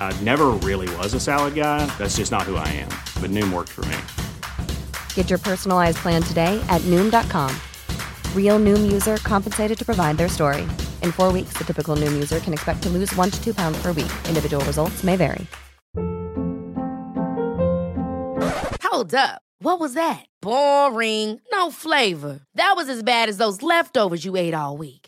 I never really was a salad guy. That's just not who I am. But Noom worked for me. Get your personalized plan today at Noom.com. Real Noom user compensated to provide their story. In four weeks, the typical Noom user can expect to lose one to two pounds per week. Individual results may vary. Hold up. What was that? Boring. No flavor. That was as bad as those leftovers you ate all week.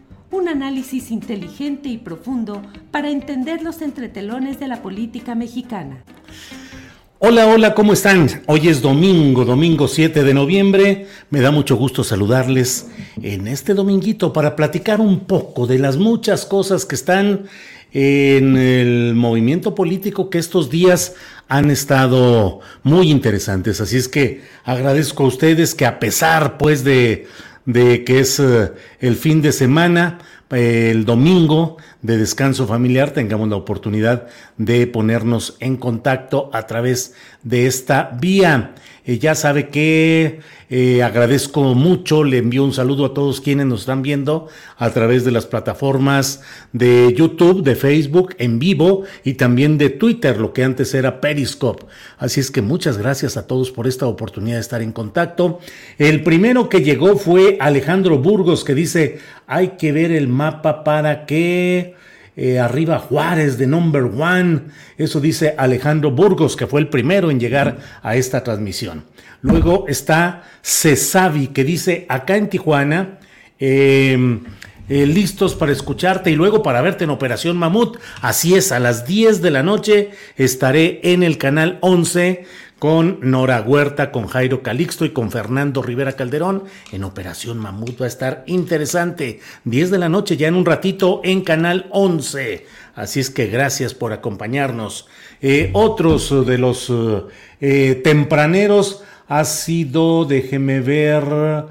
Un análisis inteligente y profundo para entender los entretelones de la política mexicana. Hola, hola, ¿cómo están? Hoy es domingo, domingo 7 de noviembre. Me da mucho gusto saludarles en este dominguito para platicar un poco de las muchas cosas que están en el movimiento político que estos días han estado muy interesantes. Así es que agradezco a ustedes que a pesar pues de, de que es eh, el fin de semana, el domingo de descanso familiar tengamos la oportunidad de ponernos en contacto a través de esta vía. Eh, ya sabe que eh, agradezco mucho, le envío un saludo a todos quienes nos están viendo a través de las plataformas de YouTube, de Facebook en vivo y también de Twitter, lo que antes era Periscope. Así es que muchas gracias a todos por esta oportunidad de estar en contacto. El primero que llegó fue Alejandro Burgos que dice, hay que ver el mapa para que... Eh, arriba Juárez de number one. Eso dice Alejandro Burgos, que fue el primero en llegar a esta transmisión. Luego está Cesavi, que dice acá en Tijuana. Em, eh, listos para escucharte y luego para verte en Operación Mamut. Así es, a las 10 de la noche estaré en el canal 11 con Nora Huerta, con Jairo Calixto y con Fernando Rivera Calderón en Operación Mamut. Va a estar interesante. 10 de la noche ya en un ratito en Canal 11. Así es que gracias por acompañarnos. Eh, otros de los eh, eh, tempraneros ha sido, déjeme ver,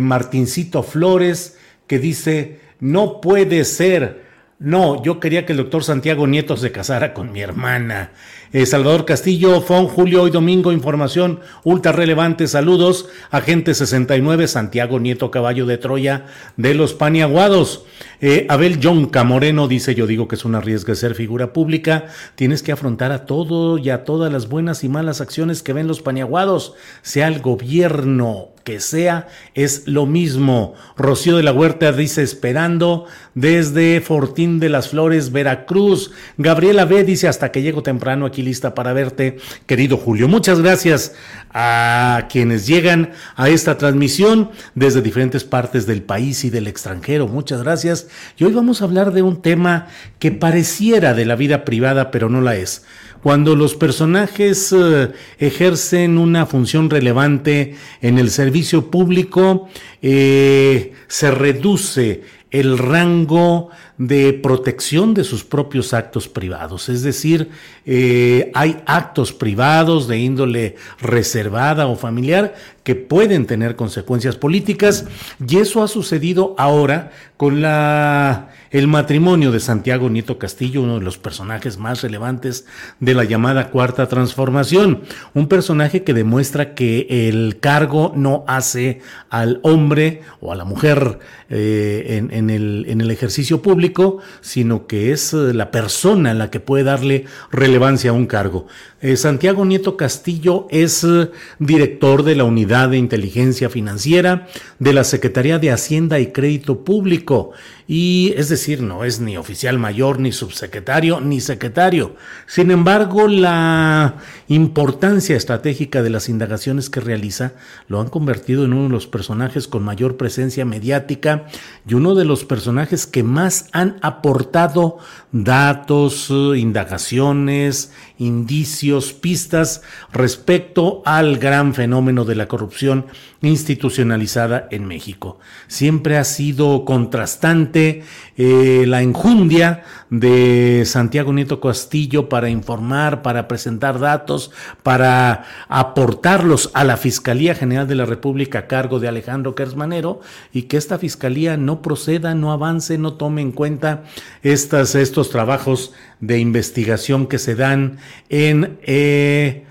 Martincito Flores, que dice, no puede ser. No, yo quería que el doctor Santiago Nieto se casara con mi hermana. Eh, Salvador Castillo, Fon, Julio, hoy domingo, información ultra relevante. Saludos, agente 69, Santiago Nieto Caballo de Troya de los Paniaguados. Eh, Abel Jonca Moreno dice: Yo digo que es un arriesgue ser figura pública. Tienes que afrontar a todo y a todas las buenas y malas acciones que ven los paniaguados, sea el gobierno que sea, es lo mismo. Rocío de la Huerta dice esperando desde Fortín de las Flores, Veracruz. Gabriela B dice hasta que llego temprano aquí lista para verte, querido Julio. Muchas gracias a quienes llegan a esta transmisión desde diferentes partes del país y del extranjero. Muchas gracias. Y hoy vamos a hablar de un tema que pareciera de la vida privada, pero no la es cuando los personajes eh, ejercen una función relevante en el servicio público, eh, se reduce el rango de protección de sus propios actos privados. Es decir, eh, hay actos privados de índole reservada o familiar que pueden tener consecuencias políticas y eso ha sucedido ahora con la, el matrimonio de Santiago Nieto Castillo, uno de los personajes más relevantes de la llamada Cuarta Transformación, un personaje que demuestra que el cargo no hace al hombre o a la mujer eh, en, el, en el ejercicio público, sino que es eh, la persona la que puede darle relevancia a un cargo. Eh, Santiago Nieto Castillo es eh, director de la Unidad de Inteligencia Financiera de la Secretaría de Hacienda y Crédito Público y es decir, no es ni oficial mayor, ni subsecretario, ni secretario. Sin embargo, la importancia estratégica de las indagaciones que realiza lo han convertido en uno de los personajes con mayor presencia mediática y uno de los personajes que más han aportado datos, indagaciones, indicios, pistas respecto al gran fenómeno de la corrupción institucionalizada en México. Siempre ha sido contrastante eh, la enjundia de Santiago Nieto Castillo para informar, para presentar datos, para aportarlos a la Fiscalía General de la República a cargo de Alejandro Kersmanero y que esta Fiscalía no proceda, no avance, no tome en cuenta estas, estos trabajos de investigación que se dan en... Eh,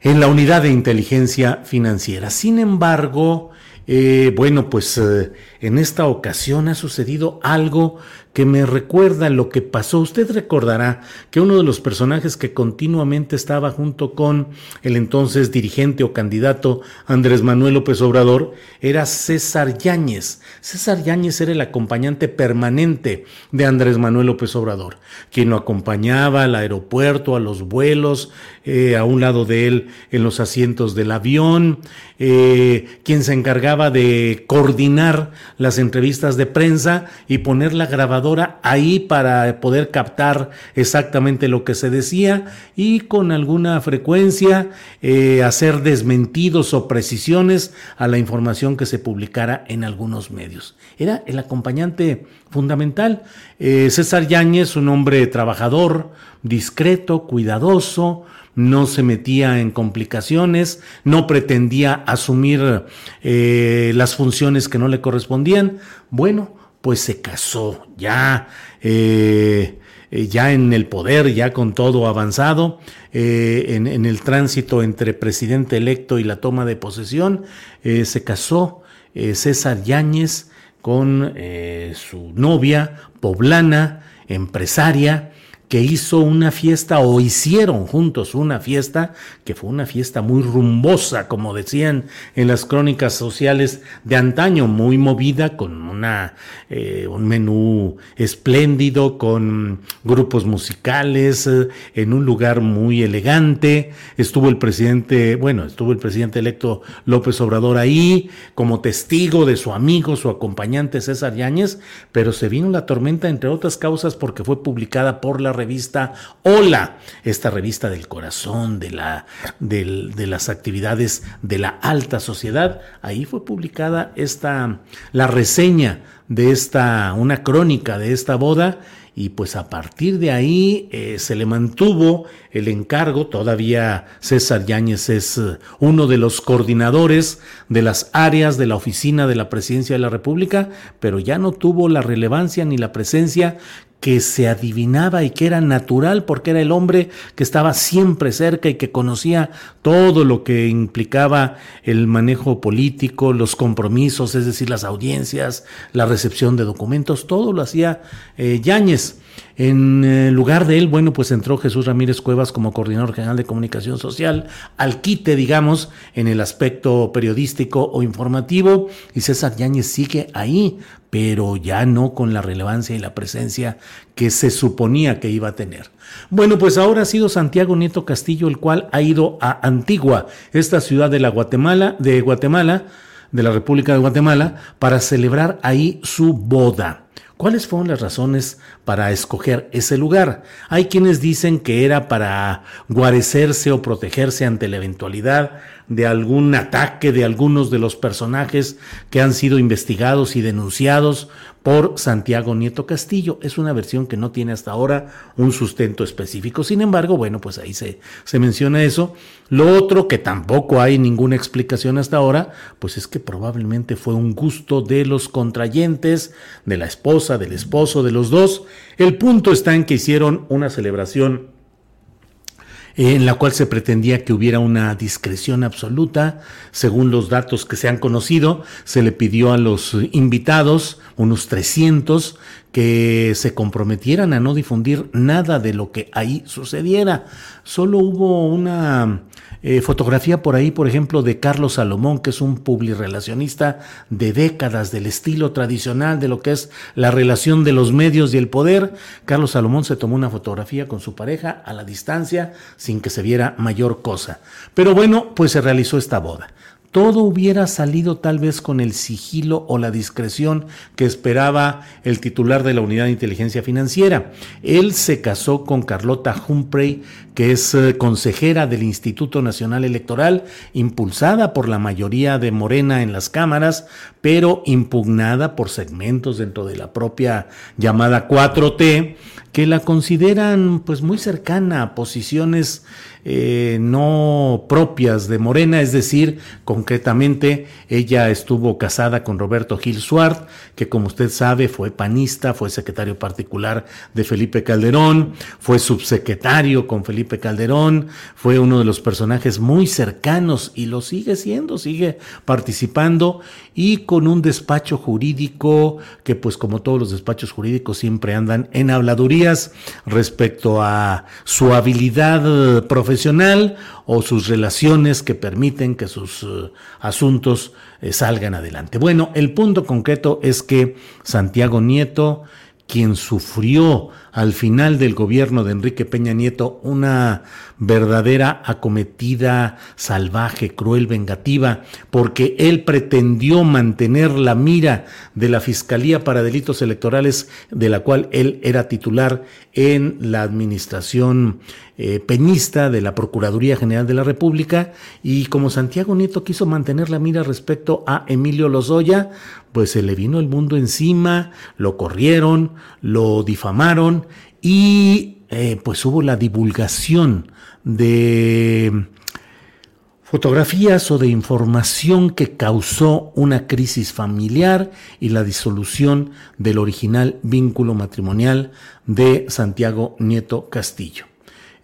en la unidad de inteligencia financiera. Sin embargo, eh, bueno, pues eh, en esta ocasión ha sucedido algo que me recuerda lo que pasó. Usted recordará que uno de los personajes que continuamente estaba junto con el entonces dirigente o candidato Andrés Manuel López Obrador era César Yáñez. César Yáñez era el acompañante permanente de Andrés Manuel López Obrador, quien lo acompañaba al aeropuerto, a los vuelos, eh, a un lado de él en los asientos del avión, eh, quien se encargaba de coordinar las entrevistas de prensa y poner la grabadora ahí para poder captar exactamente lo que se decía y con alguna frecuencia eh, hacer desmentidos o precisiones a la información que se publicara en algunos medios. Era el acompañante fundamental. Eh, César Yáñez, un hombre trabajador, discreto, cuidadoso, no se metía en complicaciones, no pretendía asumir eh, las funciones que no le correspondían. Bueno, pues se casó ya. Eh, eh, ya en el poder, ya con todo avanzado, en, en, el tránsito entre presidente electo y la toma de posesión, se casó César Yáñez con su novia poblana, empresaria, que hizo una fiesta o hicieron juntos una fiesta que fue una fiesta muy rumbosa, como decían en las crónicas sociales de antaño, muy movida, con una, eh, un menú espléndido, con grupos musicales, eh, en un lugar muy elegante. Estuvo el presidente, bueno, estuvo el presidente electo López Obrador ahí, como testigo de su amigo, su acompañante César Yáñez, pero se vino la tormenta, entre otras causas, porque fue publicada por la revista Hola, esta revista del corazón, de, la, de las actividades de la alta sociedad. Ahí fue publicada esta, la reseña de esta, una crónica de esta boda y pues a partir de ahí eh, se le mantuvo el encargo, todavía César Yáñez es eh, uno de los coordinadores de las áreas de la oficina de la presidencia de la República, pero ya no tuvo la relevancia ni la presencia que se adivinaba y que era natural porque era el hombre que estaba siempre cerca y que conocía todo lo que implicaba el manejo político, los compromisos, es decir, las audiencias, la recepción de documentos, todo lo hacía eh, Yáñez. En eh, lugar de él, bueno, pues entró Jesús Ramírez Cuevas como coordinador general de comunicación social, al quite, digamos, en el aspecto periodístico o informativo, y César Yáñez sigue ahí, pero ya no con la relevancia y la presencia que se suponía que iba a tener. Bueno, pues ahora ha sido Santiago Nieto Castillo el cual ha ido a Antigua, esta ciudad de la Guatemala, de Guatemala, de la República de Guatemala, para celebrar ahí su boda. ¿Cuáles fueron las razones para escoger ese lugar? Hay quienes dicen que era para guarecerse o protegerse ante la eventualidad de algún ataque de algunos de los personajes que han sido investigados y denunciados por Santiago Nieto Castillo. Es una versión que no tiene hasta ahora un sustento específico. Sin embargo, bueno, pues ahí se, se menciona eso. Lo otro, que tampoco hay ninguna explicación hasta ahora, pues es que probablemente fue un gusto de los contrayentes, de la esposa, del esposo, de los dos. El punto está en que hicieron una celebración en la cual se pretendía que hubiera una discreción absoluta. Según los datos que se han conocido, se le pidió a los invitados, unos 300, que se comprometieran a no difundir nada de lo que ahí sucediera. Solo hubo una eh, fotografía por ahí, por ejemplo, de Carlos Salomón, que es un publirelacionista de décadas del estilo tradicional de lo que es la relación de los medios y el poder. Carlos Salomón se tomó una fotografía con su pareja a la distancia sin que se viera mayor cosa. Pero bueno, pues se realizó esta boda todo hubiera salido tal vez con el sigilo o la discreción que esperaba el titular de la Unidad de Inteligencia Financiera. Él se casó con Carlota Humphrey, que es eh, consejera del Instituto Nacional Electoral, impulsada por la mayoría de Morena en las cámaras, pero impugnada por segmentos dentro de la propia llamada 4T, que la consideran pues muy cercana a posiciones eh, no propias de Morena, es decir, concretamente ella estuvo casada con Roberto Gil Suart, que como usted sabe fue panista, fue secretario particular de Felipe Calderón, fue subsecretario con Felipe Calderón, fue uno de los personajes muy cercanos y lo sigue siendo, sigue participando y con un despacho jurídico que pues como todos los despachos jurídicos siempre andan en habladurías respecto a su habilidad profesional o sus relaciones que permiten que sus eh, asuntos eh, salgan adelante. Bueno, el punto concreto es que Santiago Nieto, quien sufrió al final del gobierno de Enrique Peña Nieto una verdadera acometida salvaje, cruel, vengativa, porque él pretendió mantener la mira de la Fiscalía para Delitos Electorales, de la cual él era titular en la administración eh, peñista de la Procuraduría General de la República, y como Santiago Nieto quiso mantener la mira respecto a Emilio Lozoya, pues se le vino el mundo encima, lo corrieron, lo difamaron, y eh, pues hubo la divulgación de fotografías o de información que causó una crisis familiar y la disolución del original vínculo matrimonial de Santiago Nieto Castillo.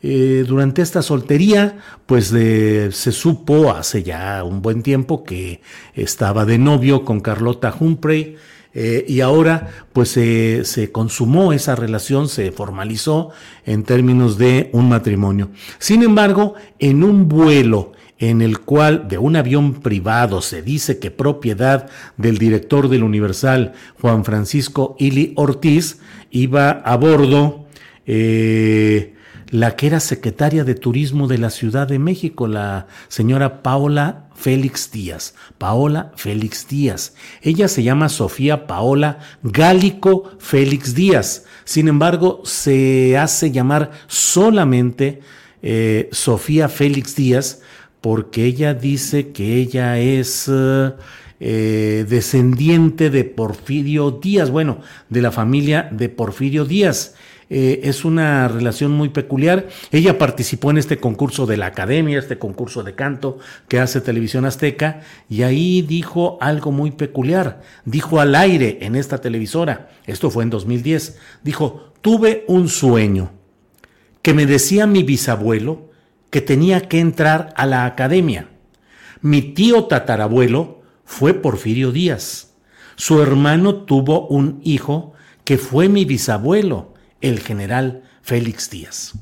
Eh, durante esta soltería, pues se supo hace ya un buen tiempo que estaba de novio con Carlota Humphrey, eh, y ahora pues se consumó esa relación, se formalizó en términos de un matrimonio. Sin embargo, en un vuelo en el cual de un avión privado se dice que propiedad del director del Universal, Juan Francisco Ili Ortiz, iba a bordo eh, la que era secretaria de Turismo de la Ciudad de México, la señora Paola Félix Díaz. Paola Félix Díaz. Ella se llama Sofía Paola Gálico Félix Díaz. Sin embargo, se hace llamar solamente eh, Sofía Félix Díaz porque ella dice que ella es eh, descendiente de Porfirio Díaz, bueno, de la familia de Porfirio Díaz. Eh, es una relación muy peculiar. Ella participó en este concurso de la academia, este concurso de canto que hace Televisión Azteca, y ahí dijo algo muy peculiar. Dijo al aire en esta televisora, esto fue en 2010, dijo, tuve un sueño que me decía mi bisabuelo que tenía que entrar a la academia. Mi tío tatarabuelo fue Porfirio Díaz. Su hermano tuvo un hijo que fue mi bisabuelo el general Félix Díaz.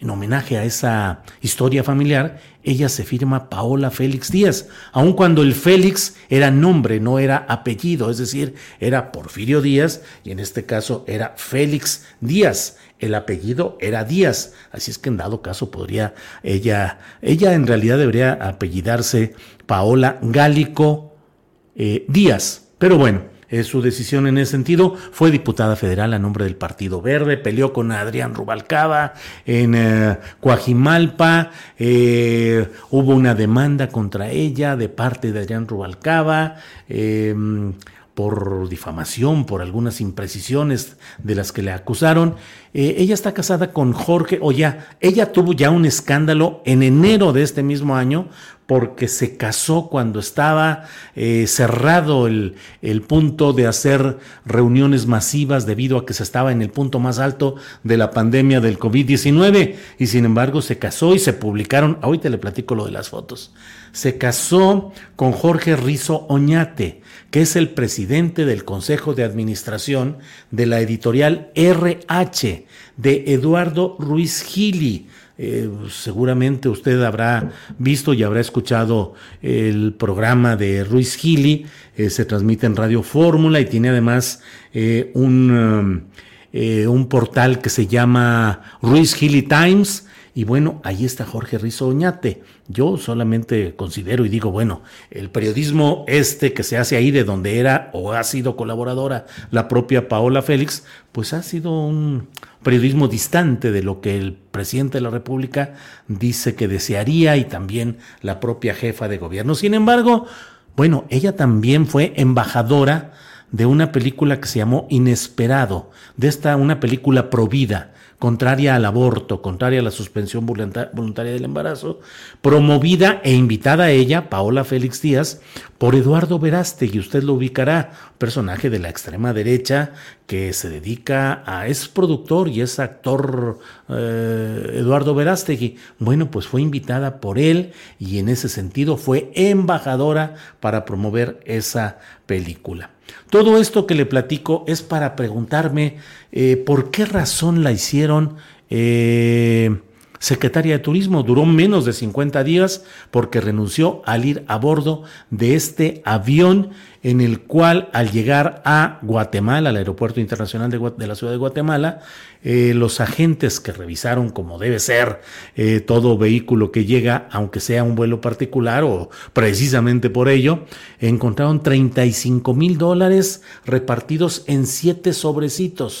En homenaje a esa historia familiar, ella se firma Paola Félix Díaz, aun cuando el Félix era nombre, no era apellido, es decir, era Porfirio Díaz y en este caso era Félix Díaz. El apellido era Díaz, así es que en dado caso podría ella, ella en realidad debería apellidarse Paola Gálico eh, Díaz. Pero bueno, es su decisión en ese sentido. Fue diputada federal a nombre del Partido Verde, peleó con Adrián Rubalcaba en eh, Coajimalpa, eh, hubo una demanda contra ella de parte de Adrián Rubalcaba. Por difamación, por algunas imprecisiones de las que le acusaron. Eh, ella está casada con Jorge ya, Ella tuvo ya un escándalo en enero de este mismo año porque se casó cuando estaba eh, cerrado el, el, punto de hacer reuniones masivas debido a que se estaba en el punto más alto de la pandemia del COVID-19 y sin embargo se casó y se publicaron, ahorita le platico lo de las fotos, se casó con Jorge Rizo Oñate, que es el presidente del Consejo de Administración de la editorial RH de Eduardo Ruiz Gili eh, seguramente usted habrá visto y habrá escuchado el programa de Ruiz Gili, eh, se transmite en Radio Fórmula y tiene además eh, un, un, portal que se llama Ruiz Gili Times. Y bueno, ahí está Jorge Rizo Oñate. Yo solamente considero y digo, bueno, el periodismo este que se hace ahí de donde era o ha sido colaboradora la propia Paola Félix, pues ha sido un, periodismo distante de lo que el presidente de la República dice que desearía y también la propia jefa de gobierno. Sin embargo, bueno, ella también fue embajadora de una película que se llamó Inesperado, de esta una película provida contraria al aborto, contraria a la suspensión voluntaria del embarazo, promovida e invitada a ella, Paola Félix Díaz, por Eduardo Verástegui. Usted lo ubicará, personaje de la extrema derecha que se dedica a, es productor y es actor eh, Eduardo Verástegui. Bueno, pues fue invitada por él y en ese sentido fue embajadora para promover esa película. Todo esto que le platico es para preguntarme eh, por qué razón la hicieron eh, secretaria de Turismo. Duró menos de 50 días porque renunció al ir a bordo de este avión en el cual al llegar a Guatemala, al aeropuerto internacional de, la ciudad de Guatemala, eh, los agentes que revisaron como debe ser eh, todo vehículo que llega, aunque sea un vuelo particular o precisamente por ello, encontraron 35 mil dólares repartidos en siete sobrecitos.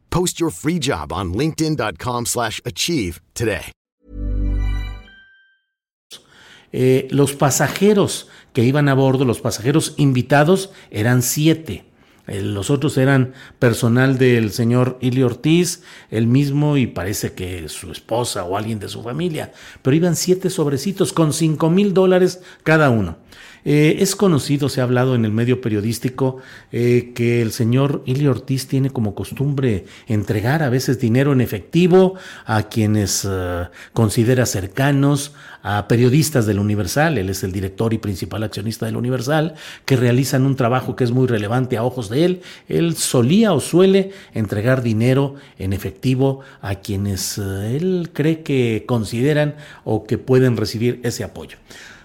Post your free job on linkedin.com/achieve today. Eh, los pasajeros que iban a bordo, los pasajeros invitados, eran siete. Eh, los otros eran personal del señor Ili Ortiz, el mismo y parece que su esposa o alguien de su familia. Pero iban siete sobrecitos con cinco mil dólares cada uno. Eh, es conocido, se ha hablado en el medio periodístico, eh, que el señor Ili Ortiz tiene como costumbre entregar a veces dinero en efectivo a quienes eh, considera cercanos, a periodistas del Universal, él es el director y principal accionista del Universal, que realizan un trabajo que es muy relevante a ojos de él. Él solía o suele entregar dinero en efectivo a quienes él cree que consideran o que pueden recibir ese apoyo.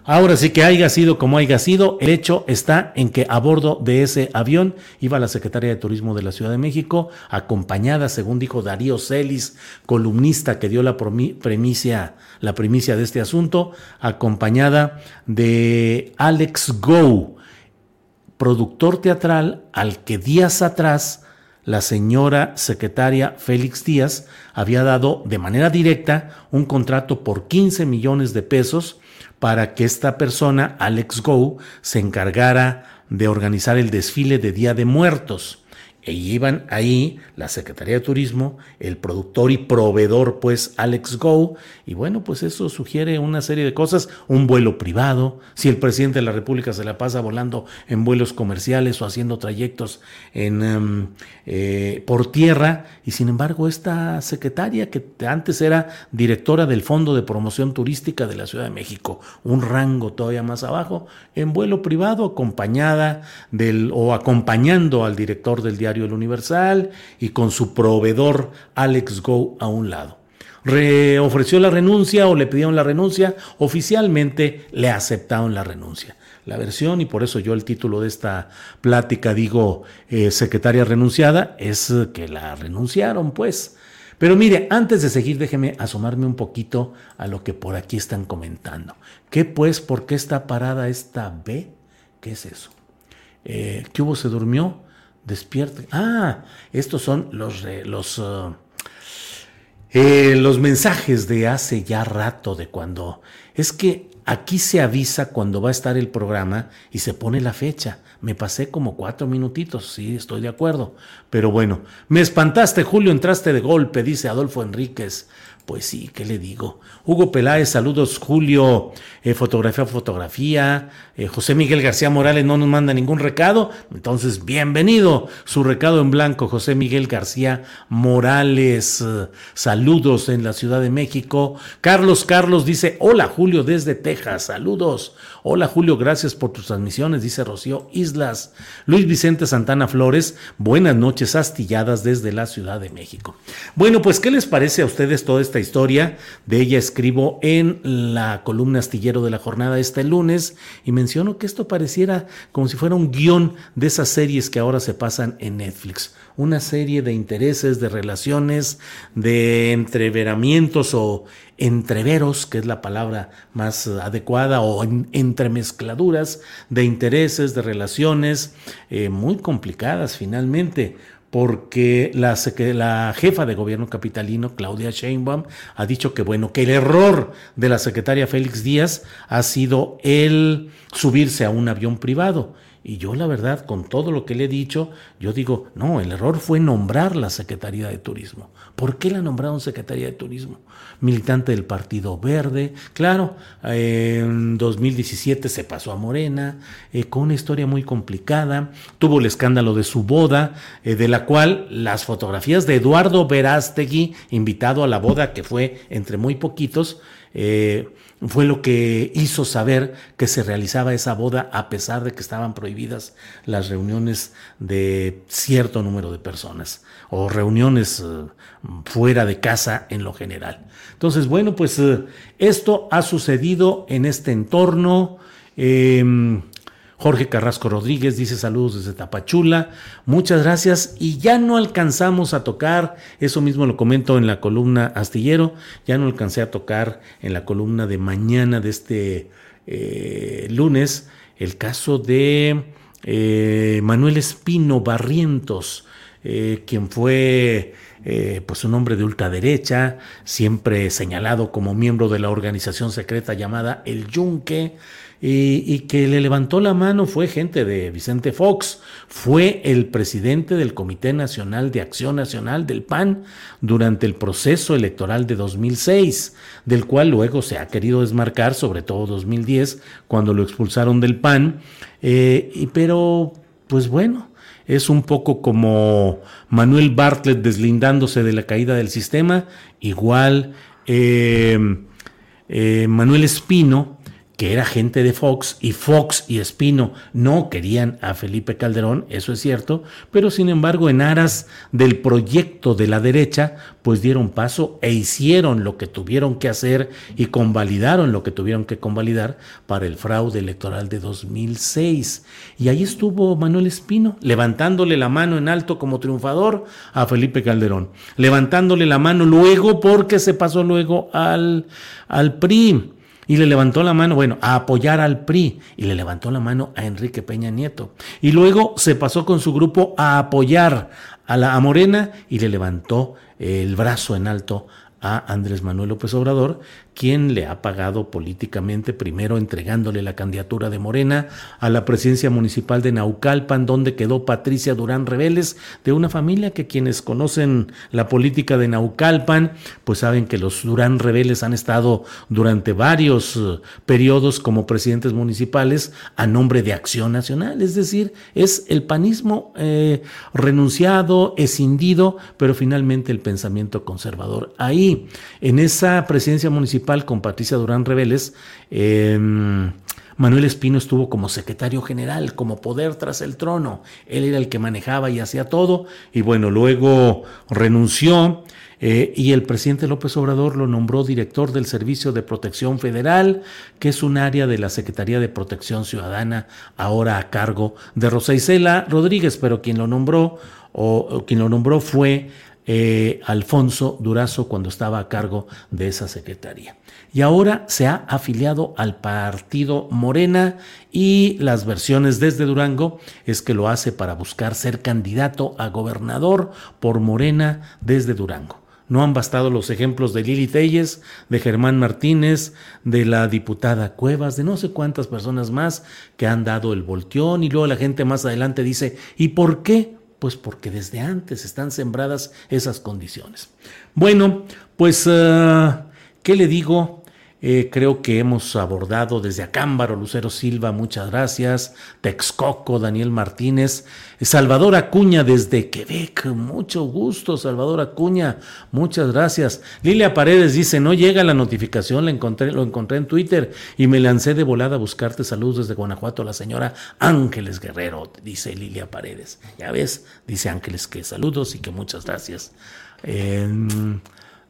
Ahora sí que haya sido como haya sido, el hecho está en que a bordo de ese avión iba la secretaria de Turismo de la Ciudad de México, acompañada, según dijo Darío Celis, columnista que dio la primicia, la primicia de este asunto, acompañada de Alex Go, productor teatral al que días atrás la señora secretaria Félix Díaz había dado de manera directa un contrato por 15 millones de pesos para que esta persona, Alex Go, se encargara de organizar el desfile de Día de Muertos. E iban ahí la Secretaría de Turismo, el productor y proveedor, pues Alex Go, y bueno, pues eso sugiere una serie de cosas, un vuelo privado, si el presidente de la República se la pasa volando en vuelos comerciales o haciendo trayectos en, em, eh, por tierra, y sin embargo esta secretaria que antes era directora del Fondo de Promoción Turística de la Ciudad de México, un rango todavía más abajo, en vuelo privado acompañada del o acompañando al director del diario el Universal y con su proveedor Alex Go a un lado. ofreció la renuncia o le pidieron la renuncia, oficialmente le aceptaron la renuncia. La versión, y por eso yo el título de esta plática digo eh, secretaria renunciada, es que la renunciaron, pues. Pero mire, antes de seguir, déjeme asomarme un poquito a lo que por aquí están comentando. ¿Qué pues? ¿Por qué está parada esta B? ¿Qué es eso? Eh, ¿Qué hubo? ¿Se durmió? Despierte. Ah, estos son los, los, uh, eh, los mensajes de hace ya rato, de cuando... Es que aquí se avisa cuando va a estar el programa y se pone la fecha. Me pasé como cuatro minutitos, sí, estoy de acuerdo. Pero bueno, me espantaste, Julio, entraste de golpe, dice Adolfo Enríquez. Pues sí, ¿qué le digo? Hugo Peláez, saludos, Julio, eh, fotografía, fotografía. Eh, José Miguel García Morales no nos manda ningún recado, entonces bienvenido. Su recado en blanco, José Miguel García Morales. Saludos en la Ciudad de México. Carlos Carlos dice, hola Julio desde Texas, saludos. Hola Julio, gracias por tus transmisiones, dice Rocío Islas. Luis Vicente Santana Flores, buenas noches astilladas desde la Ciudad de México. Bueno, pues, ¿qué les parece a ustedes toda esta historia? De ella escribo en la columna astillero de la jornada este lunes y menciono que esto pareciera como si fuera un guion de esas series que ahora se pasan en Netflix una serie de intereses, de relaciones, de entreveramientos o entreveros, que es la palabra más adecuada, o entremezcladuras de intereses, de relaciones eh, muy complicadas finalmente porque la, la, jefa de gobierno capitalino, Claudia Sheinbaum, ha dicho que bueno, que el error de la secretaria Félix Díaz ha sido el subirse a un avión privado. Y yo la verdad, con todo lo que le he dicho, yo digo, no, el error fue nombrar la Secretaría de Turismo. ¿Por qué la nombraron Secretaría de Turismo? Militante del Partido Verde, claro, en 2017 se pasó a Morena, eh, con una historia muy complicada, tuvo el escándalo de su boda, eh, de la cual las fotografías de Eduardo Verástegui, invitado a la boda, que fue entre muy poquitos, eh, fue lo que hizo saber que se realizaba esa boda a pesar de que estaban prohibidas las reuniones de cierto número de personas o reuniones eh, fuera de casa en lo general. Entonces, bueno, pues eh, esto ha sucedido en este entorno. Jorge Carrasco Rodríguez dice saludos desde Tapachula, muchas gracias. Y ya no alcanzamos a tocar, eso mismo lo comento en la columna astillero, ya no alcancé a tocar en la columna de mañana de este eh, lunes el caso de eh, Manuel Espino Barrientos, eh, quien fue pues un hombre de ultraderecha, siempre señalado como miembro de la organización secreta llamada El Yunque, y, que le levantó la mano fue gente de Vicente Fox, fue el presidente del Comité Nacional de Acción Nacional del PAN durante el proceso electoral de 2006, del cual luego se ha querido desmarcar, sobre todo 2010, cuando lo expulsaron del PAN, eh, y, pero pues bueno, es un poco como Manuel Bartlett deslindándose de la caída del sistema, igual eh, eh, Manuel Espino, que era gente de Fox y Fox y Espino no querían a Felipe Calderón, eso es cierto, pero sin embargo en aras del proyecto de la derecha, pues dieron paso e hicieron lo que tuvieron que hacer y convalidaron lo que tuvieron que convalidar para el fraude electoral de 2006. Y ahí estuvo Manuel Espino, levantándole la mano en alto como triunfador a Felipe Calderón, levantándole la mano luego porque se pasó luego al, al PRI y le levantó la mano, bueno, a apoyar al PRI y le levantó la mano a Enrique Peña Nieto. Y luego se pasó con su grupo a apoyar a la Morena y le levantó el brazo en alto a Andrés Manuel López Obrador, quien le ha pagado políticamente, primero entregándole la candidatura de Morena a la presidencia municipal de Naucalpan, donde quedó Patricia Durán Reveles, de una familia que quienes conocen la política de Naucalpan, pues saben que los Durán Reveles han estado durante varios eh, periodos como presidentes municipales a nombre de Acción Nacional, es decir, es el panismo eh, renunciado, escindido, pero finalmente el pensamiento conservador. Ahí, en esa presidencia municipal, con Patricia Durán Reveles, em, Manuel Espino estuvo como secretario general, como poder tras el trono. Él era el que manejaba y hacía todo. Y bueno, luego renunció eh, y el presidente López Obrador lo nombró director del Servicio de Protección Federal, que es un área de la Secretaría de Protección Ciudadana, ahora a cargo de Rosa Isela Rodríguez, pero quien lo nombró o quien lo nombró fue eh, Alfonso Durazo cuando estaba a cargo de esa secretaría. Y ahora se ha afiliado al partido Morena y las versiones desde Durango es que lo hace para buscar ser candidato a gobernador por Morena desde Durango. No han bastado los ejemplos de Lili Telles, de Germán Martínez, de la diputada Cuevas, de no sé cuántas personas más que han dado el volteón y luego la gente más adelante dice, ¿y por qué? Pues porque desde antes están sembradas esas condiciones. Bueno, pues, eh, ¿qué le digo? Eh, creo que hemos abordado desde Acámbaro, Lucero Silva, muchas gracias. Texcoco, Daniel Martínez. Salvador Acuña desde Quebec, mucho gusto, Salvador Acuña, muchas gracias. Lilia Paredes dice, no llega la notificación, encontré, lo encontré en Twitter y me lancé de volada a buscarte saludos desde Guanajuato, la señora Ángeles Guerrero, dice Lilia Paredes. Ya ves, dice Ángeles que saludos y que muchas gracias.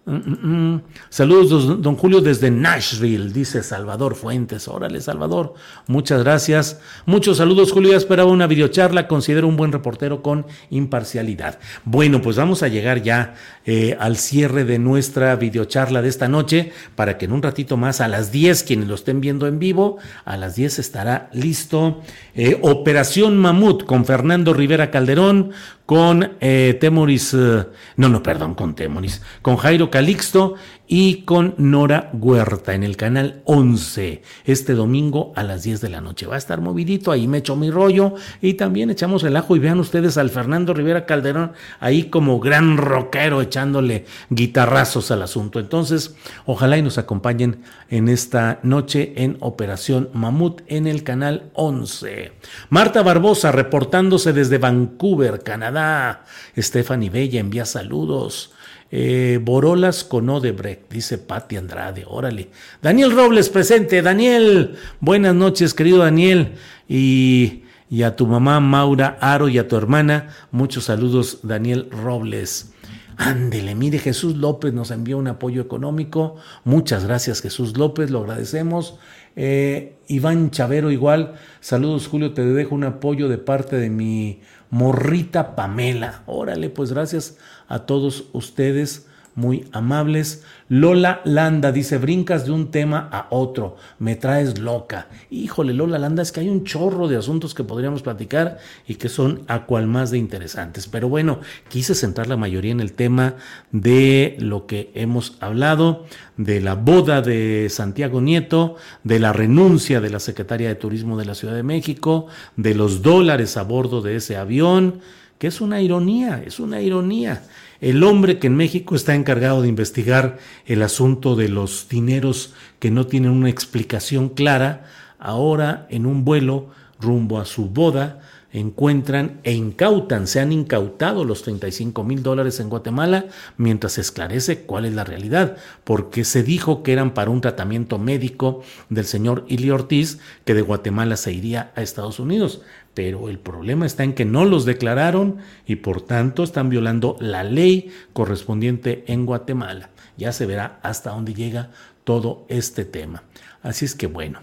Mm, mm, mm. Saludos, don Julio, desde Nashville, dice Salvador Fuentes. Órale, Salvador, muchas gracias. Muchos saludos, Julio. Ya esperaba una videocharla. Considero un buen reportero con imparcialidad. Bueno, pues vamos a llegar ya eh, al cierre de nuestra videocharla de esta noche para que en un ratito más, a las 10, quienes lo estén viendo en vivo, a las 10 estará listo eh, Operación Mamut con Fernando Rivera Calderón, con eh, Temoris, eh, no, no, perdón, con Temoris, con Jairo Calixto y con Nora Huerta en el canal 11 este domingo a las 10 de la noche. Va a estar movidito, ahí me echo mi rollo y también echamos el ajo y vean ustedes al Fernando Rivera Calderón ahí como gran rockero echándole guitarrazos al asunto. Entonces, ojalá y nos acompañen en esta noche en Operación Mamut en el canal 11. Marta Barbosa reportándose desde Vancouver, Canadá. Stephanie Bella envía saludos. Eh, Borolas con Odebrecht, dice Patti Andrade, órale. Daniel Robles presente, Daniel, buenas noches, querido Daniel, y, y a tu mamá Maura Aro y a tu hermana, muchos saludos, Daniel Robles. Ándele, mire, Jesús López nos envió un apoyo económico. Muchas gracias, Jesús López, lo agradecemos. Eh, Iván Chavero, igual. Saludos, Julio, te dejo un apoyo de parte de mi morrita Pamela. Órale, pues gracias a todos ustedes muy amables. Lola Landa dice, brincas de un tema a otro, me traes loca. Híjole, Lola Landa, es que hay un chorro de asuntos que podríamos platicar y que son a cual más de interesantes. Pero bueno, quise centrar la mayoría en el tema de lo que hemos hablado, de la boda de Santiago Nieto, de la renuncia de la secretaria de Turismo de la Ciudad de México, de los dólares a bordo de ese avión, que es una ironía, es una ironía. El hombre que en México está encargado de investigar el asunto de los dineros que no tienen una explicación clara, ahora en un vuelo rumbo a su boda, encuentran e incautan, se han incautado los 35 mil dólares en Guatemala mientras se esclarece cuál es la realidad, porque se dijo que eran para un tratamiento médico del señor Ili Ortiz que de Guatemala se iría a Estados Unidos pero el problema está en que no los declararon y por tanto están violando la ley correspondiente en Guatemala. Ya se verá hasta dónde llega todo este tema. Así es que bueno,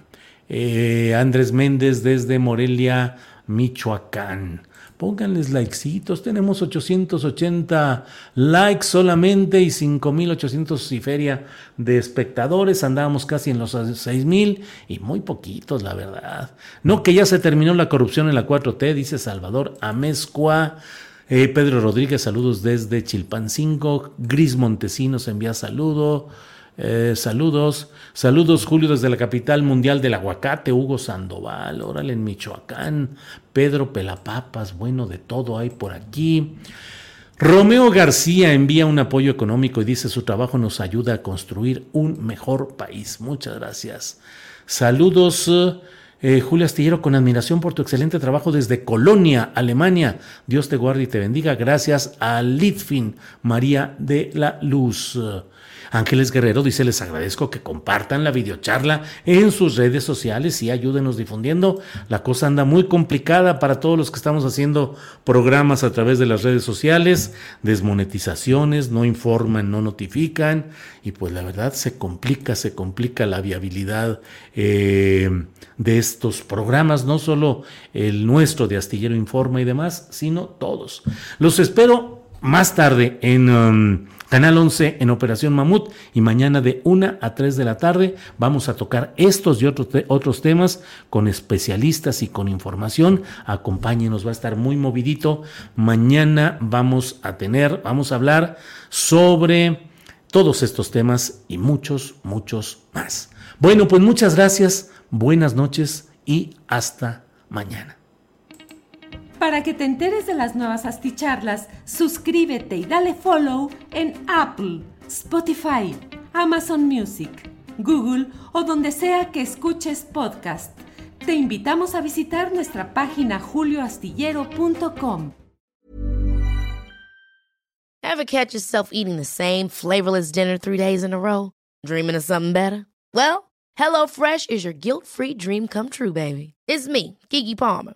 eh, Andrés Méndez desde Morelia, Michoacán. Pónganles likecitos. Tenemos 880 likes solamente y 5800 y feria de espectadores. Andábamos casi en los 6000 y muy poquitos, la verdad. No, que ya se terminó la corrupción en la 4T, dice Salvador Amezcua. Eh, Pedro Rodríguez, saludos desde Chilpancingo. Gris Montesinos envía saludo. Eh, saludos, saludos Julio desde la capital mundial del aguacate, Hugo Sandoval, órale en Michoacán, Pedro Pelapapas, bueno, de todo hay por aquí. Romeo García envía un apoyo económico y dice su trabajo nos ayuda a construir un mejor país. Muchas gracias. Saludos. Eh, Julio Astillero, con admiración por tu excelente trabajo desde Colonia, Alemania. Dios te guarde y te bendiga. Gracias a Litfin, María de la Luz. Ángeles Guerrero dice, les agradezco que compartan la videocharla en sus redes sociales y ayúdenos difundiendo. La cosa anda muy complicada para todos los que estamos haciendo programas a través de las redes sociales, desmonetizaciones, no informan, no notifican y pues la verdad se complica, se complica la viabilidad eh, de estos programas, no solo el nuestro de Astillero Informa y demás, sino todos. Los espero más tarde en... Um, Canal 11 en Operación Mamut y mañana de 1 a 3 de la tarde vamos a tocar estos y otros, otros temas con especialistas y con información. Acompáñenos, va a estar muy movidito. Mañana vamos a tener, vamos a hablar sobre todos estos temas y muchos, muchos más. Bueno, pues muchas gracias, buenas noches y hasta mañana. Para que te enteres de las nuevas asticharlas, suscríbete y dale follow en Apple, Spotify, Amazon Music, Google o donde sea que escuches podcast. Te invitamos a visitar nuestra página julioastillero.com. Ever catch yourself eating the same flavorless dinner three days in a row? Dreaming of something better? Well, HelloFresh is your guilt-free dream come true, baby. It's me, Kiki Palmer.